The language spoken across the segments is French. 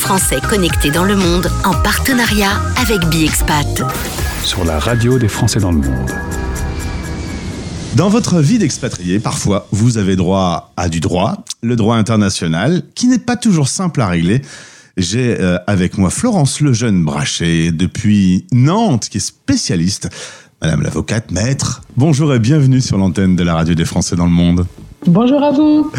Français connectés dans le monde en partenariat avec BiExpat. Sur la radio des Français dans le monde. Dans votre vie d'expatrié, parfois, vous avez droit à du droit, le droit international, qui n'est pas toujours simple à régler. J'ai euh, avec moi Florence Lejeune Brachet, depuis Nantes, qui est spécialiste. Madame l'avocate, maître, bonjour et bienvenue sur l'antenne de la radio des Français dans le monde. Bonjour à vous.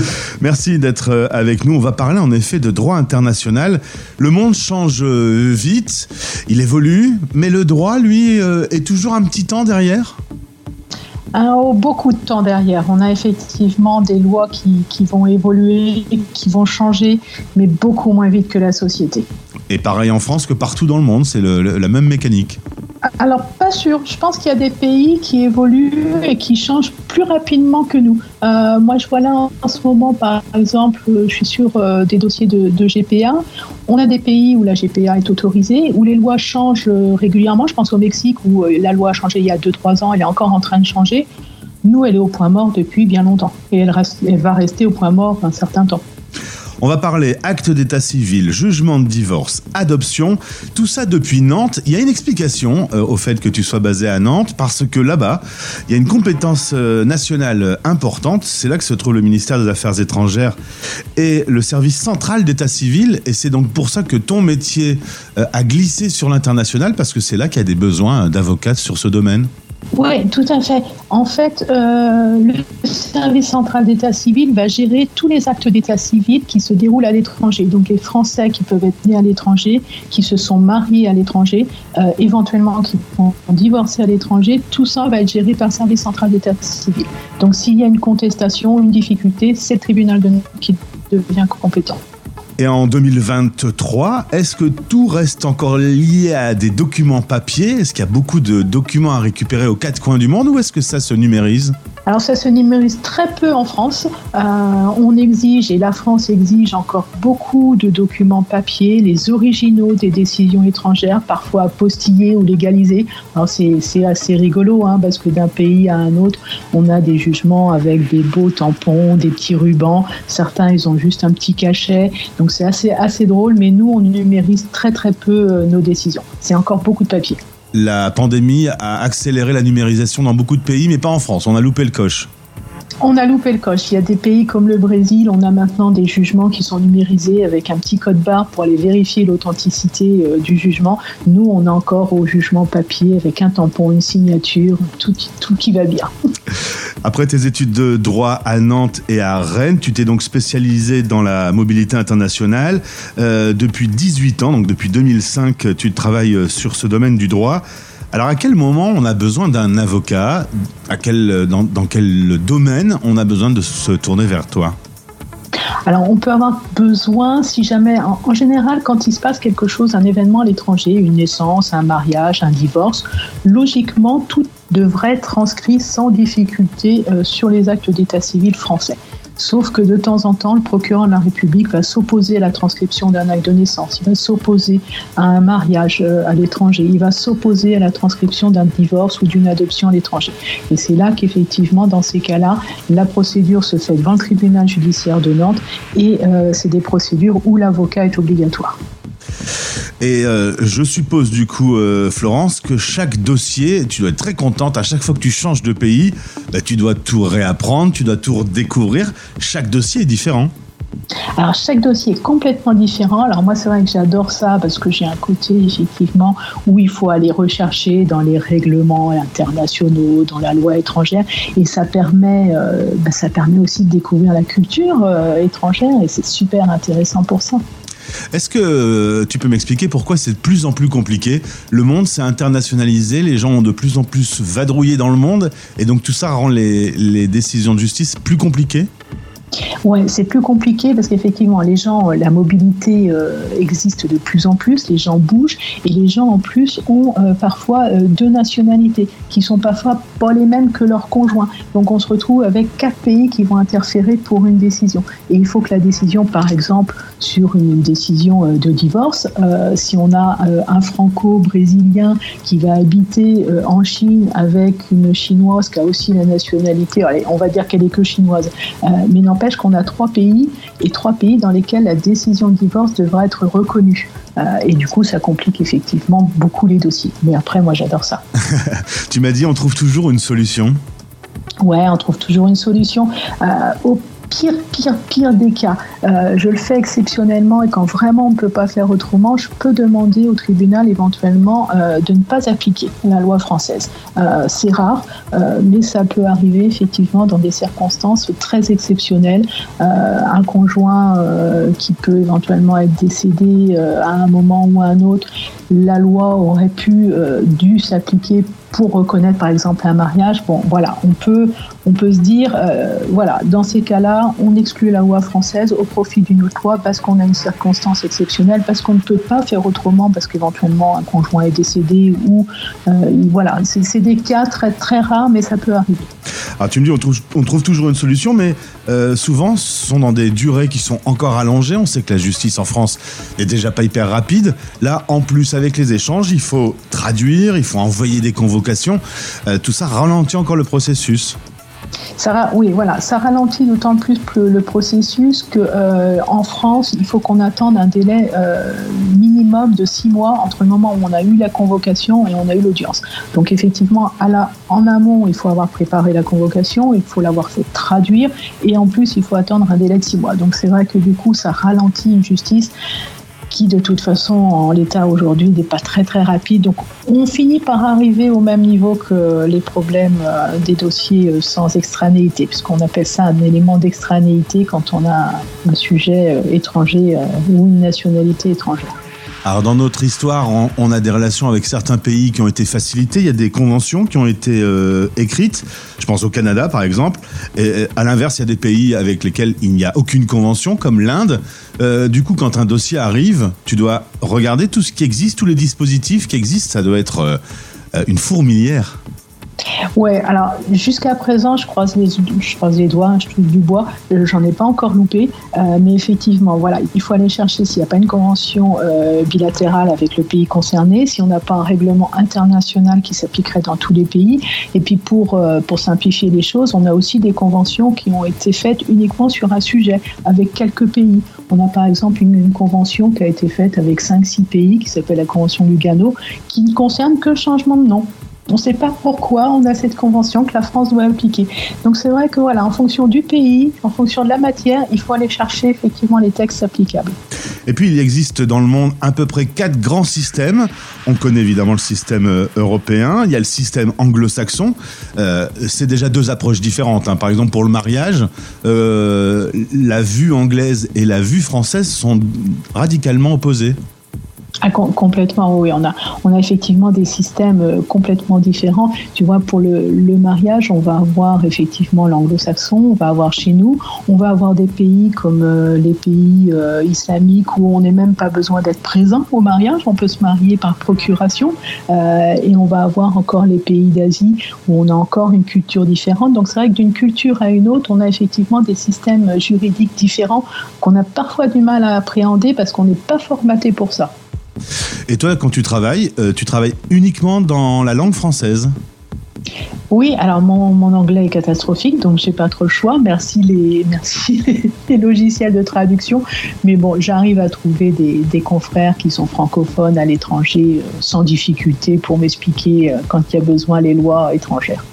Merci d'être euh, avec nous. On va parler en effet de droit international. Le monde change euh, vite, il évolue, mais le droit, lui, est toujours un petit temps derrière? Oh, beaucoup de temps derrière. On a effectivement des lois qui, qui, vont évoluer, qui vont changer, mais beaucoup moins vite que la société. Et pareil en France que partout dans le monde, c'est la même mécanique. Alors, pas sûr. Je pense qu'il y a des pays qui évoluent et qui changent plus rapidement que nous. Euh, moi, je vois là en ce moment, par exemple, euh, je suis sur euh, des dossiers de, GPA. On a des pays où la GPA est autorisée, où les lois changent régulièrement. Je pense au Mexique, où la loi a changé il y a 2-3 ans, elle est encore en train de changer. Nous, elle est au point mort depuis bien longtemps. Et elle, va rester au point mort un certain temps. On va parler acte d'état civil, jugement de divorce, adoption, tout ça depuis Nantes. Il y a une explication euh, au fait que tu sois basé à Nantes parce que là-bas, il y a une compétence euh, nationale importante. C'est là que se trouve le ministère des Affaires étrangères et le service central d'état civil. Et c'est donc pour ça que ton métier euh, a glissé sur l'international parce que c'est là qu'il y a des besoins d'avocats sur ce domaine. Oui, tout à fait. En fait, euh, le service central d'état civil va gérer tous les actes d'état civil qui se déroulent à l'étranger. Donc les Français qui peuvent être nés à l'étranger, qui se sont mariés à l'étranger, euh, éventuellement qui ont divorcé à l'étranger, tout ça va être géré par le service central d'état civil. Donc s'il y a une contestation, une difficulté, c'est le tribunal de qui devient compétent. Et en 2023, est-ce que tout reste encore lié à des documents papier? Est-ce qu'il y a beaucoup de documents à récupérer aux quatre coins du monde ou est-ce que ça se numérise? Alors ça se numérise très peu en France. Euh, on exige, et la France exige encore beaucoup de documents papier, les originaux des décisions étrangères, parfois postillés ou légalisés. Alors c'est assez rigolo, hein, parce que d'un pays à un autre, on a des jugements avec des beaux tampons, des petits rubans. Certains, ils ont juste un petit cachet. Donc c'est assez, assez drôle, mais nous, on numérise très très peu euh, nos décisions. C'est encore beaucoup de papier la pandémie a accéléré la numérisation dans beaucoup de pays, mais pas en France. On a loupé le coche. On a loupé le coche. Il y a des pays comme le Brésil, on a maintenant des jugements qui sont numérisés avec un petit code barre pour aller vérifier l'authenticité euh, du jugement. Nous, on a encore au jugement papier avec un tampon, une signature, tout, tout qui va bien. Après tes études de droit à Nantes et à Rennes, tu t'es donc spécialisé dans la mobilité internationale. Euh, depuis 18 ans, donc depuis 2005, tu travailles euh, sur ce domaine du droit. Alors à quel moment on a besoin d'un avocat? À quel, dans, quel domaine on a besoin de se tourner vers toi? Alors, on peut avoir besoin, si jamais, en, général, quand il se passe quelque chose, un événement à l'étranger, une naissance, un mariage, un divorce, logiquement, tout devrait être transcrit sans difficulté euh, sur les actes d'état civil français. Sauf que de temps en temps, le procureur de la République va s'opposer à la transcription d'un acte de naissance, il va s'opposer à un mariage euh, à l'étranger, il va s'opposer à la transcription d'un divorce ou d'une adoption à l'étranger. Et c'est là qu'effectivement, dans ces cas-là, la procédure se fait devant le tribunal judiciaire de Nantes et euh, c'est des procédures où l'avocat est obligatoire. Et euh, je suppose du coup, euh, Florence, que chaque dossier, tu dois être très contente à chaque fois que tu changes de pays, bah, tu dois tout réapprendre, tu dois tout redécouvrir. Chaque dossier est différent. Alors chaque dossier est complètement différent. Alors moi c'est vrai que j'adore ça parce que j'ai un côté effectivement où il faut aller rechercher dans les règlements internationaux, dans la loi étrangère et ça permet, euh, bah, ça permet aussi de découvrir la culture étrangère et c'est super intéressant pour ça. Est-ce que euh, tu peux m'expliquer pourquoi c'est de plus en plus compliqué? Le monde s'est internationalisé, les gens ont de plus en plus vadrouillé dans le monde, et donc tout ça rend les décisions de justice plus compliquées? Ouais, c'est plus compliqué parce qu'effectivement, les gens, la mobilité euh, existe de plus en plus, les gens bougent et les gens en plus ont euh, parfois euh, deux nationalités qui sont parfois pas les mêmes que leurs conjoints. Donc on se retrouve avec quatre pays qui vont interférer pour une décision. Et il faut que la décision, par exemple, sur une décision de divorce, si on a un franco-brésilien qui va habiter en Chine avec une chinoise qui a aussi la nationalité, on va dire qu'elle est que chinoise, mais non n'empêche qu'on a trois pays et trois pays dans lesquels la décision de divorce devrait être reconnue. Euh, et du coup, ça complique effectivement beaucoup les dossiers. Mais après, moi, j'adore ça. tu m'as dit, on trouve toujours une solution. Ouais, on trouve toujours une solution. Euh, au pire, pire, pire des cas, euh, je le fais exceptionnellement et quand vraiment on ne peut pas faire autrement, je peux demander au tribunal éventuellement euh, de ne pas appliquer la loi française. Euh, c'est rare, mais ça peut arriver effectivement dans des circonstances très exceptionnelles. un conjoint qui peut éventuellement être décédé à un moment ou à un autre, la loi aurait pu, dû s'appliquer pour reconnaître par exemple un mariage. Bon, voilà, on peut, on peut se dire, euh, voilà, dans ces cas-là, on exclut la loi française au profit d'une autre loi parce qu'on a une circonstance exceptionnelle, parce qu'on ne peut pas faire autrement, parce qu'éventuellement un conjoint est décédé ou euh, voilà, c'est des cas très très rares, mais ça peut arriver. Alors tu me dis, on trouve, toujours une solution, mais euh, souvent, ce sont dans des durées qui sont encore allongées. On sait que la justice en France est déjà pas hyper rapide. Là, en plus, avec les échanges, il faut traduire, il faut envoyer des convocations. Euh, tout ça ralentit encore le processus. Ça, oui, voilà, ça ralentit d'autant plus le processus qu'en euh, en France, il faut qu'on attende un délai euh, minimum de six mois entre le moment où on a eu la convocation et on a eu l'audience. Donc effectivement, à la, en amont, il faut avoir préparé la convocation, il faut l'avoir fait traduire et en plus, il faut attendre un délai de six mois. Donc c'est vrai que du coup, ça ralentit une justice qui de toute façon en l'état aujourd'hui n'est pas très très rapide. Donc on finit par arriver au même niveau que les problèmes euh, des dossiers euh, sans extranéité, puisqu'on appelle ça un élément d'extranéité quand on a un sujet euh, étranger ou une nationalité étrangère. Alors dans notre histoire, on, a des relations avec certains pays qui ont été facilitées. Il y a des conventions qui ont été euh, écrites. Je pense au Canada par exemple. Et à l'inverse, il y a des pays avec lesquels il n'y a aucune convention, comme l'Inde. Euh, du coup, quand un dossier arrive, tu dois regarder tout ce qui existe, tous les dispositifs qui existent. Ça doit être euh, une fourmilière. Ouais, alors jusqu'à présent, je croise les, croise les doigts, je trouve du bois, euh, j'en ai pas encore loupé, euh, mais effectivement, voilà, il faut aller chercher s'il n'y a pas une convention euh, bilatérale avec le pays concerné, si on n'a pas un règlement international qui s'appliquerait dans tous les pays, et puis pour, pour simplifier les choses, on a aussi des conventions qui ont été faites uniquement sur un sujet, avec quelques pays. On a par exemple une, une convention qui a été faite avec 5-6 pays, qui s'appelle la convention Lugano, qui ne concerne que le changement de nom. On ne sait pas pourquoi on a cette convention que la France doit appliquer. Donc c'est vrai que voilà, en fonction du pays, en fonction de la matière, il faut aller chercher effectivement les textes applicables. Et puis il existe dans le monde à peu près quatre grands systèmes. On connaît évidemment le système euh, européen, il y a le système anglo-saxon. Euh, c'est déjà deux approches différentes. Hein. Par exemple pour le mariage, euh, la vue anglaise et la vue française sont radicalement opposées. Ah, complètement, oui. On a, on a effectivement des systèmes euh, complètement différents. Tu vois, pour le, le mariage, on va avoir effectivement l'anglo-saxon, on va avoir chez nous, on va avoir des pays comme euh, les pays euh, islamiques où on n'est même pas besoin d'être présent au mariage, on peut se marier par procuration. Euh, et on va avoir encore les pays d'Asie où on a encore une culture différente. Donc c'est vrai que d'une culture à une autre, on a effectivement des systèmes juridiques différents qu'on a parfois du mal à appréhender parce qu'on n'est pas formaté pour ça. Et toi, quand tu travailles, euh, tu travailles uniquement dans la langue française oui, alors mon, anglais est catastrophique, donc j'ai pas trop le choix. Merci les, merci les, logiciels de traduction. Mais bon, j'arrive à trouver des, des, confrères qui sont francophones à l'étranger euh, sans difficulté pour m'expliquer euh, quand il y a besoin les lois étrangères.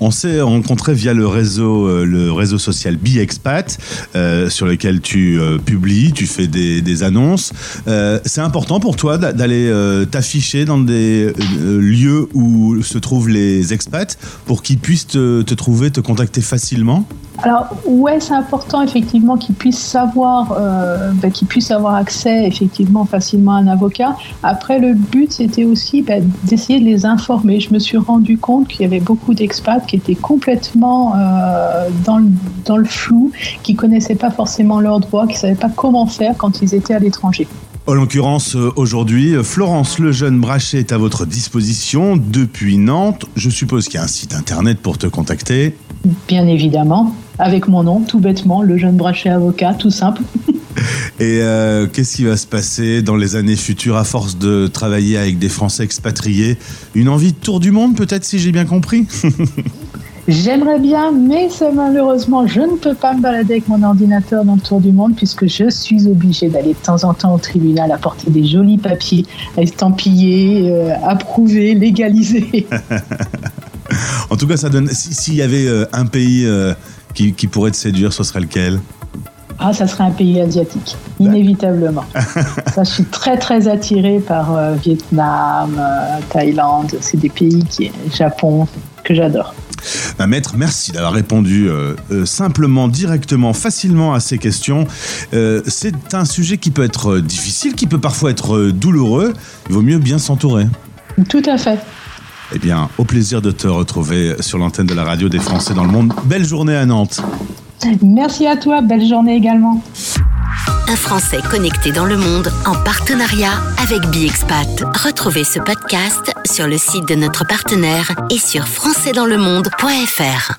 On s'est rencontré via le réseau, euh, le réseau social BiExpat, euh, sur lequel tu euh, publies, tu fais des, annonces. c'est important pour toi d'aller t'afficher dans des lieux où se trouvent les expats pour qu'ils puissent te trouver, te contacter facilement? Alors ouais, c'est important effectivement qu'ils puissent savoir, euh, ben, qu'ils puissent avoir accès effectivement facilement à un avocat? Après, le but c'était aussi ben, d'essayer de les informer. Je me suis rendu compte qu'il y avait beaucoup d'expats qui étaient complètement euh, dans, le, dans le flou, qui connaissaient pas forcément leurs droits, qui savaient pas comment faire quand ils étaient à l'étranger. En l'occurrence, euh, aujourd'hui, Florence Lejeune Brachet est à votre disposition depuis Nantes. Je suppose qu'il y a un site internet pour te contacter. Bien évidemment, avec mon nom, tout bêtement, le jeune brachet avocat, tout simple. Et euh, qu'est-ce qui va se passer dans les années futures à force de travailler avec des Français expatriés? Une envie de tour du monde peut-être si j'ai bien compris? J'aimerais bien, mais malheureusement, je ne peux pas me balader avec mon ordinateur dans le tour du monde puisque je suis obligée d'aller de temps en temps au tribunal apporter des jolis papiers estampillés, euh, approuvés, légalisés. en tout cas, ça donne. S'il y avait euh, un pays euh, qui, qui pourrait te séduire, ce serait lequel? Ah, ça serait un pays asiatique, inévitablement. ça, je suis très très attirée par euh, Vietnam, euh, Thaïlande. C'est des pays qui, Japon, que j'adore. Bah, maître, merci d'avoir répondu euh, simplement, directement, facilement à ces questions. c'est un sujet qui peut être difficile, qui peut parfois être douloureux. Il vaut mieux bien s'entourer. Tout à fait. Eh bien, au plaisir de te retrouver sur l'antenne de la radio des Français dans le monde. Belle journée à Nantes. Merci à toi, belle journée également. Un Français connecté dans le monde en partenariat avec BiExpat. Retrouvez ce podcast sur le site de notre partenaire et sur françaisdanslemonde.fr.